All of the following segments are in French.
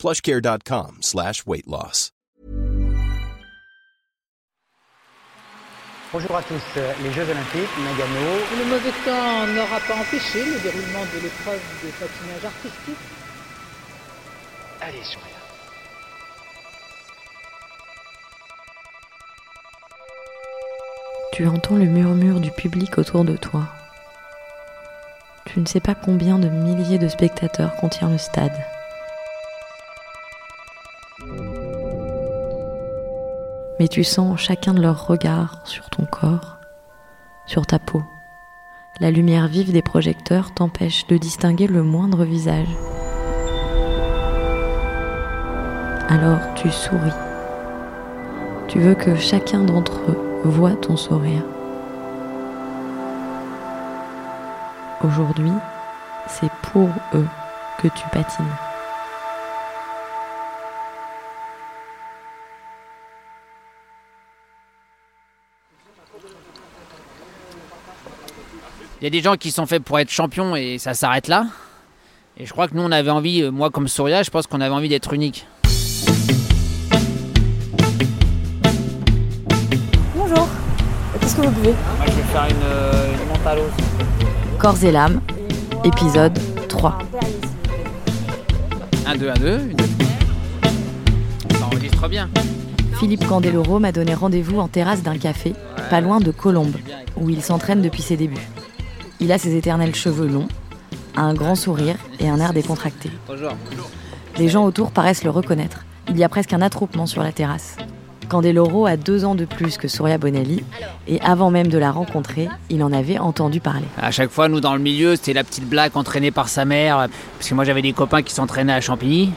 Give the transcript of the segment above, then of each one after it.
plushcare.com slash weight loss. Bonjour à tous. Les Jeux Olympiques, Nagano. Le mauvais temps n'aura pas empêché le déroulement de l'épreuve de patinage artistique. Allez, Surya. Tu entends le murmure du public autour de toi. Tu ne sais pas combien de milliers de spectateurs contient le stade. Mais tu sens chacun de leurs regards sur ton corps, sur ta peau. La lumière vive des projecteurs t'empêche de distinguer le moindre visage. Alors tu souris. Tu veux que chacun d'entre eux voit ton sourire. Aujourd'hui, c'est pour eux que tu patines. Il y a des gens qui sont faits pour être champions et ça s'arrête là. Et je crois que nous, on avait envie, euh, moi comme Souria, je pense qu'on avait envie d'être unique. Bonjour, qu'est-ce que vous buvez? Moi, je vais faire une, euh, une. Corps et l'âme, épisode 3. 1, 2, 1, 2. Ça enregistre bien. Philippe Candeloro m'a donné rendez-vous en terrasse d'un café, pas loin de Colombes, où il s'entraîne depuis ses débuts. Il a ses éternels cheveux longs, un grand sourire et un air décontracté. Bonjour. Les gens autour paraissent le reconnaître. Il y a presque un attroupement sur la terrasse. Candeloro a deux ans de plus que Souria Bonelli, et avant même de la rencontrer, il en avait entendu parler. À chaque fois, nous, dans le milieu, c'était la petite blague entraînée par sa mère. Parce que moi, j'avais des copains qui s'entraînaient à Champigny,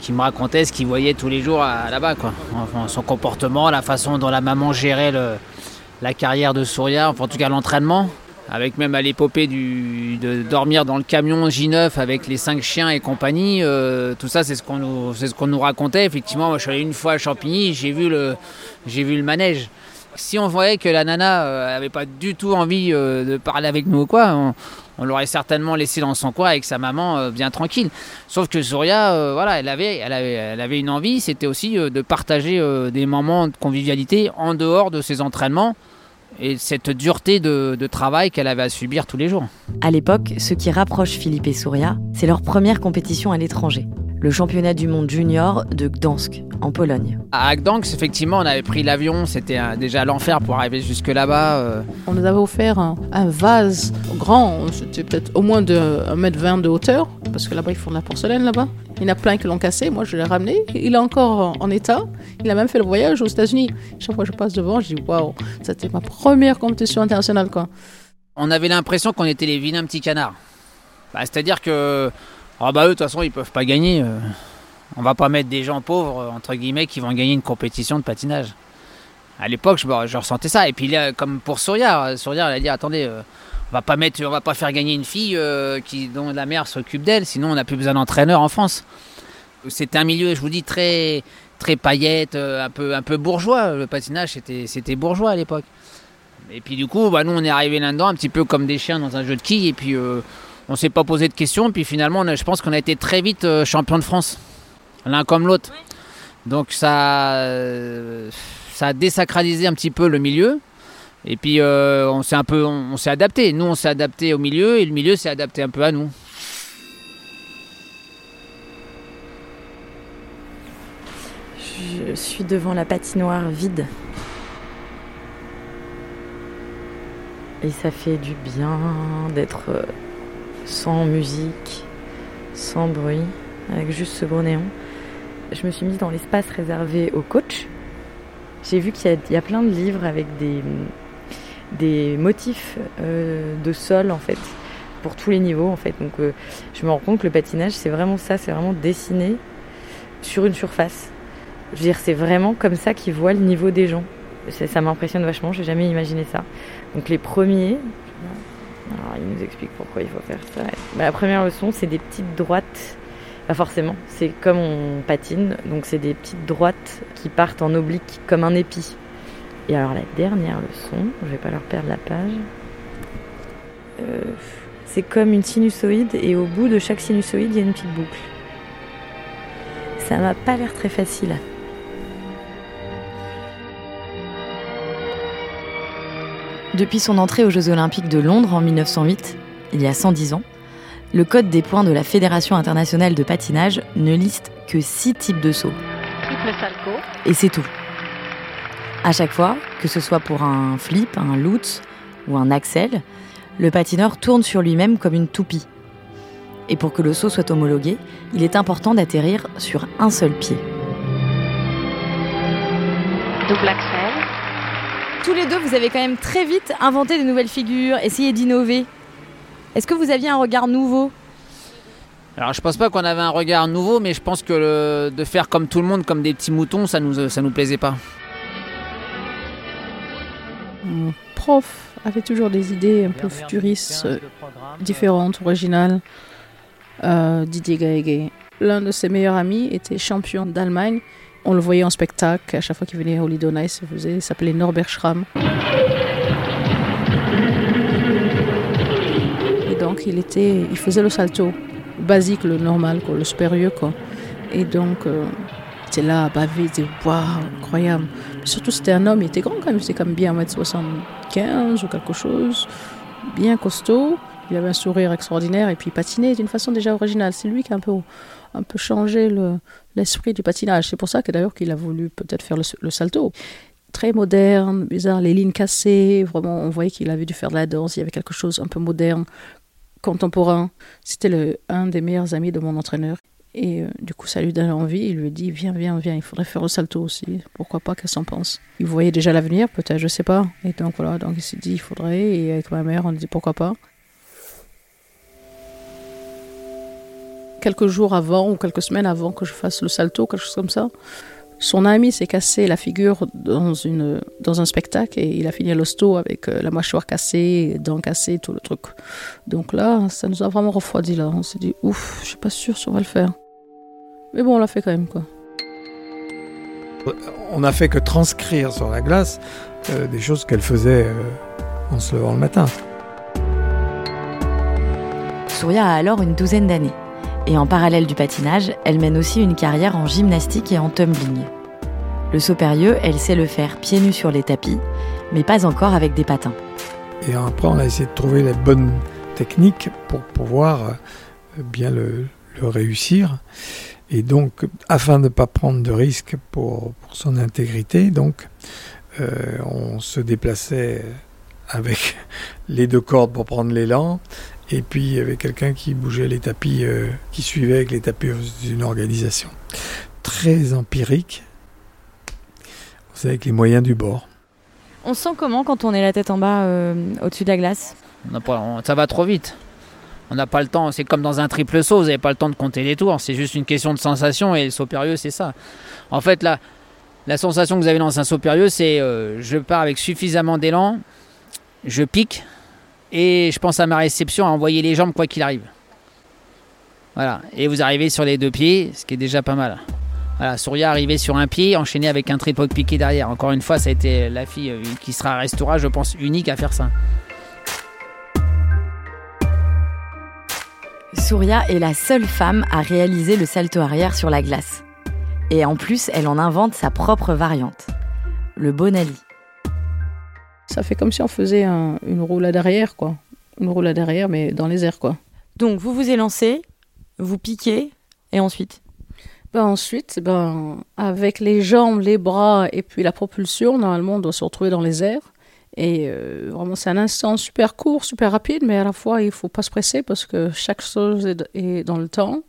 qui me racontaient ce qu'ils voyaient tous les jours à- là-bas. quoi. Enfin, son comportement, la façon dont la maman gérait le- la carrière de Souria, enfin, en tout cas l'entraînement. Avec même à l'épopée de dormir dans le camion J9 avec les cinq chiens et compagnie. euh, tout ça, c'est ce qu'on nous, racontait. Effectivement, moi, je suis allé une fois à Champigny, j'ai vu le, vu le manège. Si on voyait que la nana euh, avait pas du tout envie euh, de parler avec nous ou quoi, on, l'aurait certainement laissé dans son coin avec sa maman euh, bien tranquille. Sauf que Souria, euh, voilà, elle avait, elle avait, elle avait une envie, c'était aussi euh, de partager euh, des moments de convivialité en dehors de ses entraînements et cette dureté de, travail qu'elle avait à subir tous les jours. À l'époque, ce qui rapproche Philippe et Souria, c'est leur première compétition à l'étranger, le championnat du monde junior de Gdansk, en Pologne. À Gdansk, effectivement, on avait pris l'avion, c'était déjà l'enfer pour arriver jusque là-bas. euh, On nous avait offert un, un vase grand, c'était peut-être au moins de 1m20 de hauteur, parce que là-bas ils font de la porcelaine là-bas. Il y en a plein qui l'ont cassé, moi je l'ai ramené. Il est encore en, en état. Il a même fait le voyage aux États-Unis. Chaque fois que je passe devant, je dis waouh, c'était ma première compétition internationale quoi. on avait l'impression qu'on était les vilains petits canards. Bah, C'est-à-dire que, ah bah eux, de toute façon, ils peuvent pas gagner. euh. On va pas mettre des gens pauvres, euh, entre guillemets, qui vont gagner une compétition de patinage. À l'époque, je, ressentais ça. Et puis, là, comme pour Souria, euh, Souria, elle a dit attendez, on va pas mettre, on va pas faire gagner une fille qui, dont la mère s'occupe d'elle, sinon on n'a plus besoin d'entraîneur en France. C'était un milieu, je vous dis, très, très paillette, un peu, un peu bourgeois. Le patinage, c'était, bourgeois à l'époque. Et puis du coup, bah, nous on est arrivé là-dedans un petit peu comme des chiens dans un jeu de quilles et puis on s'est pas posé de questions. Puis finalement, on a- je pense qu'on a été très vite euh, champion de France, l'un comme l'autre. Donc ça, euh, ça a désacralisé un petit peu le milieu. Et puis euh, on s'est un peu, on, on s'est adapté. Nous, on s'est adapté au milieu et le milieu s'est adapté un peu à nous. Je suis devant la patinoire vide. Et ça fait du bien d'être sans musique, sans bruit, avec juste ce gros néon. Je me suis mise dans l'espace réservé au coach. J'ai vu qu'il y, y a plein de livres avec des, motifs euh, de sol en fait, pour tous les niveaux en fait. Donc euh, je me rends compte que le patinage c'est vraiment ça, c'est vraiment dessiné sur une surface. Je veux dire, c'est vraiment comme ça qu'ils voient le niveau des gens. Ça m'impressionne vachement, j'ai jamais imaginé ça. Donc les premiers, alors il nous explique pourquoi il faut faire ça. Bah, la première leçon, c'est des petites droites. Pas forcément, c'est comme on patine, donc c'est des petites droites qui partent en oblique comme un épi. Et alors la dernière leçon, je vais pas leur perdre la page. Euh, c'est comme une sinusoïde et au bout de chaque sinusoïde, il y a une petite boucle. Ça m'a pas l'air très facile. Depuis son entrée aux Jeux Olympiques de Londres en 1908, il y a 110 ans, le code des points de la Fédération internationale de patinage ne liste que 6 types de sauts. Et c'est tout. À chaque fois, que ce soit pour un flip, un lutz ou un axel, le patineur tourne sur lui-même comme une toupie. Et pour que le saut soit homologué, il est important d'atterrir sur un seul pied. Double axel. Tous les deux, vous avez quand même très vite inventé des nouvelles figures, essayé d'innover. Est-ce que vous aviez un regard nouveau? Alors je pense pas qu'on avait un regard nouveau, mais je pense que le- de faire comme tout le monde, comme des petits moutons, ça nous, ça nous plaisait pas. Mon prof avait toujours des idées un peu futuristes, euh, différentes, originales. Euh, Didier Gaëgué. L'un de ses meilleurs amis était champion d'Allemagne. On le voyait en spectacle à chaque fois qu'il venait à Holiday on. Il, il s'appelait Norbert Schramm. Et donc il était, il faisait le salto basique, le normal, quoi, le supérieur, quoi. Et donc euh, il était là à baver, il disait waouh, incroyable. Surtout c'était un homme, il était grand quand même, c'était comme bien 1m75 ou quelque chose, bien costaud. Il avait un sourire extraordinaire et puis il patinait d'une façon déjà originale. C'est lui qui a un peu, un peu changé le- l'esprit du patinage. C'est pour ça que d'ailleurs qu'il a voulu peut-être faire le, le salto. Très moderne, bizarre, les lignes cassées, vraiment on voyait qu'il avait dû faire de la danse, il y avait quelque chose un peu moderne, contemporain. C'était un des meilleurs amis de mon entraîneur. Et euh, du coup, ça lui donne envie. Il lui dit Viens, viens, viens, il faudrait faire le salto aussi. Pourquoi pas Qu'elle s'en pense? Il voyait déjà l'avenir, peut-être, je sais pas. Et donc voilà, donc il s'est dit Il faudrait. Et avec ma mère, on dit Pourquoi pas? Quelques jours avant ou quelques semaines avant que je fasse le salto, quelque chose comme ça, son ami s'est cassé la figure dans, une, dans un spectacle et il a fini à l'hosto avec euh, la mâchoire cassée, dents cassées, tout le truc. Donc là, ça nous a vraiment refroidi là. On s'est dit Ouf, je suis pas sûre si on va le faire. Mais bon, on l'a fait quand même, quoi. On n'a fait que transcrire sur la glace euh, des choses qu'elle faisait euh, en se levant le matin. Souria a alors une douzaine d'années. Et en parallèle du patinage, elle mène aussi une carrière en gymnastique et en tumbling. Le saut périlleux, elle sait le faire pieds nus sur les tapis, mais pas encore avec des patins. Et après, on a essayé de trouver la bonne technique pour pouvoir euh, bien le, réussir. Et donc, afin de ne pas prendre de risques pour, pour son intégrité, donc, euh, on se déplaçait avec les deux cordes pour prendre l'élan. Et puis, il y avait quelqu'un qui bougeait les tapis, euh, qui suivait avec les tapis d'une organisation. Très empirique. C'est avec les moyens du bord. On se sent comment quand on est la tête en bas euh, au-dessus de la glace? On n'a pas- on- ça va trop vite. On n'a pas le temps. C'est comme dans un triple saut, vous n'avez pas le temps de compter les tours. C'est juste une question de sensation et le saut périlleux, c'est ça. En fait, la, la sensation que vous avez dans un saut périlleux, c'est euh, je pars avec suffisamment d'élan, je pique et je pense à ma réception à envoyer les jambes quoi qu'il arrive. Voilà. Et vous arrivez sur les deux pieds, ce qui est déjà pas mal. Voilà, Souria arrivé sur un pied, enchaîné avec un triple piqué derrière. Encore une fois, ça a été la fille euh, qui sera restaurée, je pense, unique à faire ça. Souria est la seule femme à réaliser le salto arrière sur la glace. Et en plus, elle en invente sa propre variante, le Bonali. Ça fait comme si on faisait un- une roulade arrière, quoi. Une roulade arrière, mais dans les airs, quoi. Donc vous vous élancez, vous piquez, et ensuite? Ben ensuite, ben, avec les jambes, les bras et puis la propulsion, normalement, on doit se retrouver dans les airs. Et euh, vraiment, c'est un instant super court, super rapide, mais à la fois, il faut pas se presser parce que chaque chose est, est dans le temps.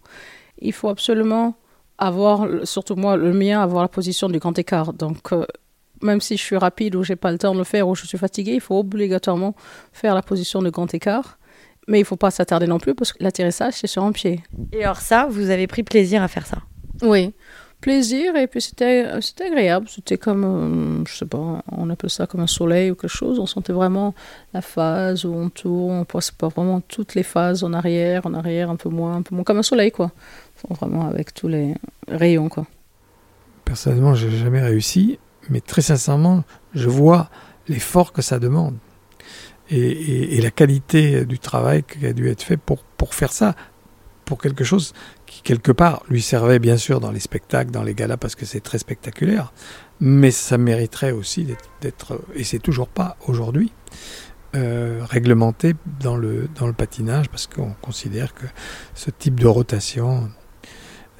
Il faut absolument avoir, surtout moi, le mien, avoir la position du grand écart. Donc, euh, même si je suis rapide ou j'ai pas le temps de le faire ou je suis fatigué, il faut obligatoirement faire la position de grand écart. Mais il faut pas s'attarder non plus parce que l'atterrissage, c'est sur un pied. Et alors ça, vous avez pris plaisir à faire ça Oui, plaisir et puis c'était c'était agréable. C'était comme, euh, je sais pas, on appelle ça comme un soleil ou quelque chose. On sentait vraiment la phase où on tourne, on passe pas vraiment toutes les phases en arrière, en arrière, un peu moins, un peu moins, comme un soleil quoi. Vraiment avec tous les rayons quoi. Personnellement, j'ai jamais réussi, mais très sincèrement, je vois l'effort que ça demande et, la qualité du travail qui a dû être fait pour, pour faire ça, pour quelque chose qui, quelque part, lui servait bien sûr dans les spectacles, dans les galas, parce que c'est très spectaculaire, mais ça mériterait aussi d'être, et c'est toujours pas aujourd'hui, euh, réglementé dans le, dans le patinage, parce qu'on considère que ce type de rotation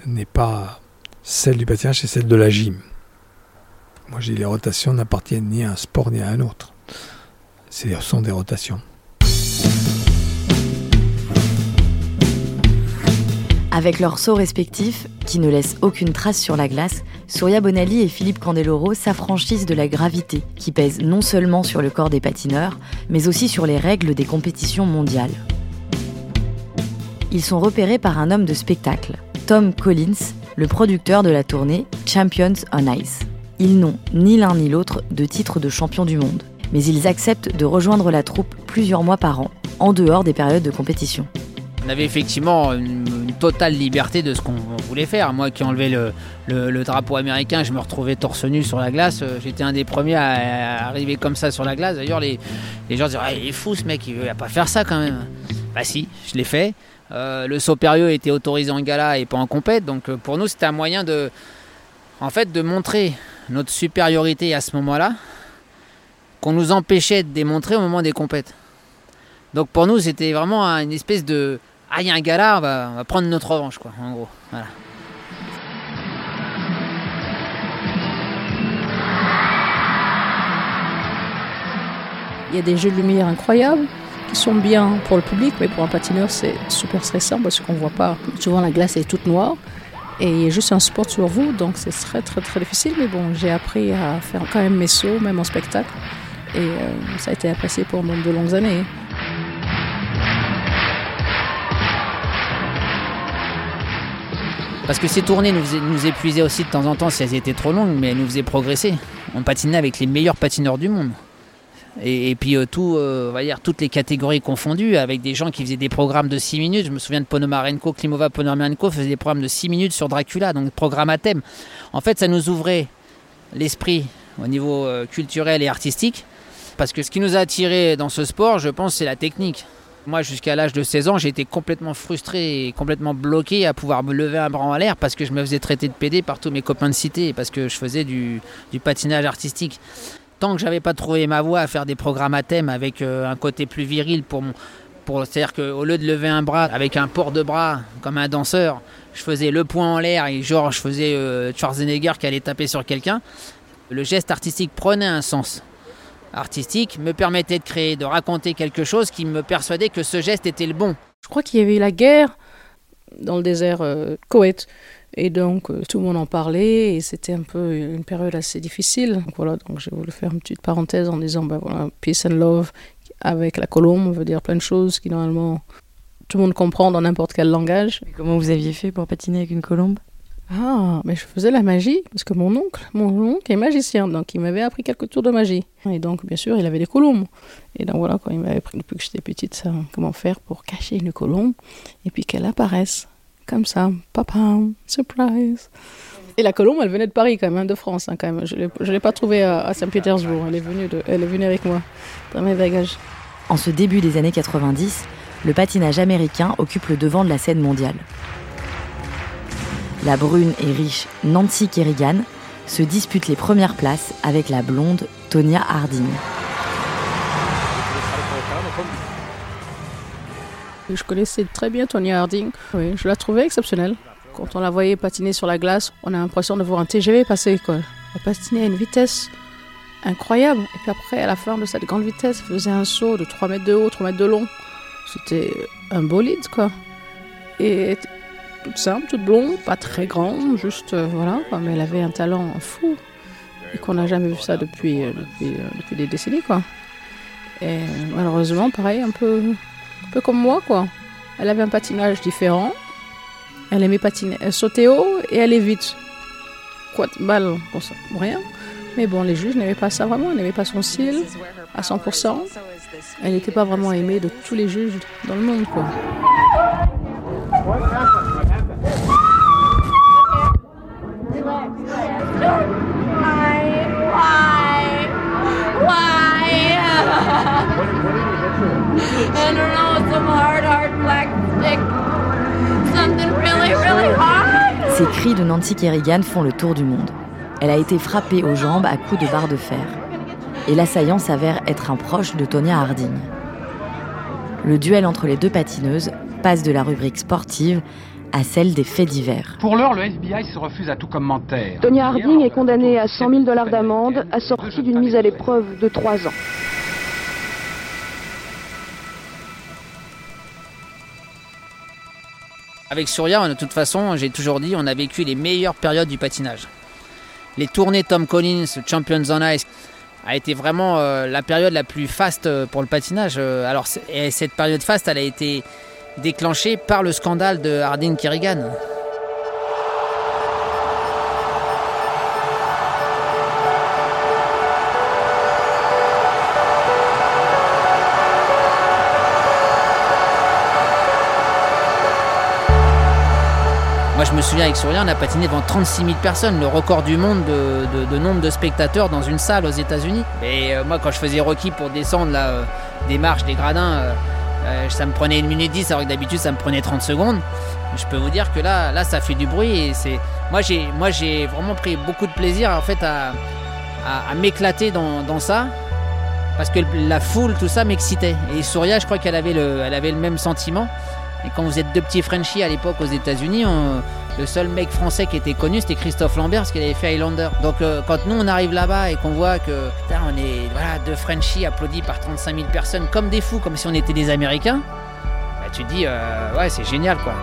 n'est pas celle du patinage, c'est celle de la gym. Moi, j'ai les rotations n'appartiennent ni à un sport ni à un autre. Ce sont des rotations. Avec leurs sauts respectifs, qui ne laissent aucune trace sur la glace, Surya Bonali et Philippe Candeloro s'affranchissent de la gravité qui pèse non seulement sur le corps des patineurs, mais aussi sur les règles des compétitions mondiales. Ils sont repérés par un homme de spectacle, Tom Collins, le producteur de la tournée Champions on Ice. Ils n'ont ni l'un ni l'autre de titre de champion du monde, mais ils acceptent de rejoindre la troupe plusieurs mois par an, en dehors des périodes de compétition. On avait effectivement une, totale liberté de ce qu'on voulait faire. Moi qui enlevais le, drapeau américain, je me retrouvais torse nu sur la glace. Euh, j'étais un des premiers à, arriver comme ça sur la glace. D'ailleurs, les, les, gens disaient ah, Il est fou ce mec, il va pas faire ça quand même. Bah si, je l'ai fait. Euh, le saut périlleux était autorisé en gala et pas en compète. Donc euh, pour nous, c'était un moyen de, en fait, de montrer notre supériorité à ce moment-là, qu'on nous empêchait de démontrer au moment des compètes. Donc pour nous, c'était vraiment une espèce de ah, il y a un gars là, on va, prendre notre revanche, quoi, en gros. Voilà. Il y a des jeux de lumière incroyables qui sont bien pour le public, mais pour un patineur, c'est super stressant parce qu'on ne voit pas. Souvent, la glace est toute noire et juste un sport sur vous, donc c'est très, très, très difficile. Mais bon, j'ai appris à faire quand même mes sauts, même en spectacle. Et euh, ça a été apprécié pendant de longues années. Parce que ces tournées nous épuisaient aussi de temps en temps si elles étaient trop longues, mais elles nous faisaient progresser. On patinait avec les meilleurs patineurs du monde. Et, puis euh, tout, euh, toutes les catégories confondues, avec des gens qui faisaient des programmes de 6 minutes. Je me souviens de Ponomarenko, Klimova Ponomarenko faisait des programmes de 6 minutes sur Dracula, donc programme à thème. En fait, ça nous ouvrait l'esprit au niveau euh, culturel et artistique. Parce que ce qui nous a attiré dans ce sport, je pense, c'est la technique. Moi, jusqu'à l'âge de 16 ans, été complètement frustré et complètement bloqué à pouvoir me lever un bras en l'air parce que je me faisais traiter de PD par tous mes copains de cité parce que je faisais du, patinage artistique. Tant que j'avais pas trouvé ma voie à faire des programmes à thème avec euh, un côté plus viril pour pour c'est-à-dire qu'au lieu de lever un bras avec un port de bras comme un danseur, je faisais le poing en l'air et genre je faisais euh, Schwarzenegger qui allait taper sur quelqu'un. Le geste artistique prenait un sens artistique me permettait de créer, de raconter quelque chose qui me persuadait que ce geste était le bon. Je crois qu'il y avait eu la guerre dans le désert euh, Koweït. Et donc, euh, tout le monde en parlait et c'était un peu une période assez difficile. Donc, voilà, donc j'ai voulu faire une petite parenthèse en disant, ben voilà, peace and love avec la colombe, veut dire plein de choses qui normalement tout le monde comprend dans n'importe quel langage. comment vous aviez fait pour patiner avec une colombe? Ah, mais je faisais la magie parce que mon oncle, mon oncle est magicien, donc il m'avait appris quelques tours de magie. Et donc, bien sûr, il avait des colombes. Et donc voilà, quand il m'avait appris depuis que j'étais petite, ça, comment faire pour cacher une colombe et puis qu'elle apparaisse comme ça, papa, surprise. Et la colombe, elle venait de Paris quand même, hein, de France hein, quand même. Je ne l'ai pas trouvée à, Saint-Pétersbourg. Elle est venue elle est venue avec moi dans mes bagages. En ce début des années 90, le patinage américain occupe le devant de la scène mondiale la brune et riche Nancy Kerrigan se dispute les premières places avec la blonde Tonya Harding. Je connaissais très bien Tonya Harding. Oui, je la trouvais exceptionnelle. Quand on la voyait patiner sur la glace, on a l'impression de voir un TGV passer. Elle patinait à une vitesse incroyable. Et puis après, à la fin de cette grande vitesse, elle faisait un saut de 3 mètres de haut, 3 mètres de long. C'était un bolide, quoi. Et toute simple, toute blonde, pas très grande, juste euh, voilà, mais elle avait un talent fou et qu'on n'a jamais vu ça depuis, euh, euh, depuis, des décennies quoi. Et malheureusement, pareil, un peu, un peu comme moi quoi. Elle avait un patinage différent. Elle aimait patiner, sautait haut et est vite. quoi de balle pour ça, rien. Mais bon, les juges n'aimaient pas ça vraiment, ils n'aimaient pas son style à 100%. Elle n'était pas vraiment aimée de tous les juges dans le monde, quoi. Ces cris de Nancy Kerrigan font le tour du monde. Elle a été frappée aux jambes à coups de barre de fer. Et l'assaillant s'avère être un proche de Tonya Harding. Le duel entre les deux patineuses passe de la rubrique sportive à celle des faits divers. Pour l'heure, le FBI se refuse à tout commentaire. Tonya Harding est condamnée à 100 000 dollars d'amende, assortie d'une mise à l'épreuve de 3 ans. Avec Surya, de toute façon, j'ai toujours dit, on a vécu les meilleures périodes du patinage. Les tournées Tom Collins, Champions on Ice, a été vraiment euh, la période la plus faste euh, pour le patinage. Euh, alors, et cette période faste, elle a été déclenchée par le scandale de Harding Kerrigan. Moi, je me souviens avec Sourien, on a patiné devant 36 000 personnes, le record du monde de, nombre de spectateurs dans une salle aux États-Unis. Et euh, moi, quand je faisais Rocky pour descendre là, euh, des marches, des gradins, euh, ça me prenait une minute 10, alors que d'habitude, ça me prenait 30 secondes. Je peux vous dire que là, là, ça fait du bruit. Moi, j'ai, moi, j'ai vraiment pris beaucoup de plaisir en fait à, m'éclater dans, ça parce que la foule, tout ça m'excitait. Et Souria, je crois qu'elle avait le, elle avait le même sentiment. Et quand vous êtes deux petits Frenchies à l'époque aux États-Unis, le seul mec français qui était connu, c'était Christophe Lambert, parce qu'il avait fait Highlander. Donc euh, quand nous on arrive là-bas et qu'on voit que on est voilà, deux Frenchies applaudis par 35 000 personnes comme des fous, comme si on était des Américains, bah, tu te dis euh, ouais c'est génial quoi.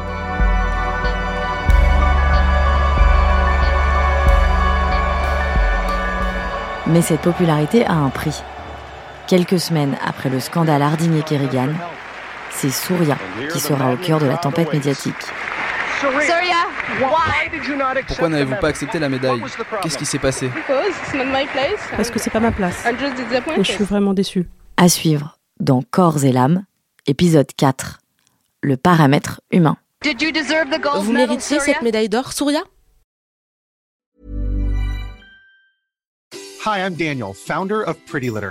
Mais cette popularité a un prix. Quelques semaines après le scandale Hardinier-Kerrigan, c'est Souria qui sera au cœur de la tempête médiatique. Pourquoi n'avez-vous pas accepté la médaille? Qu'est-ce qui s'est passé? Parce que c'est pas ma place. Et je suis vraiment déçue. À suivre dans Corps et l'âme, épisode 4. Le paramètre humain. Vous méritiez cette médaille d'or, Souria Hi, I'm Daniel, founder of Pretty Litter.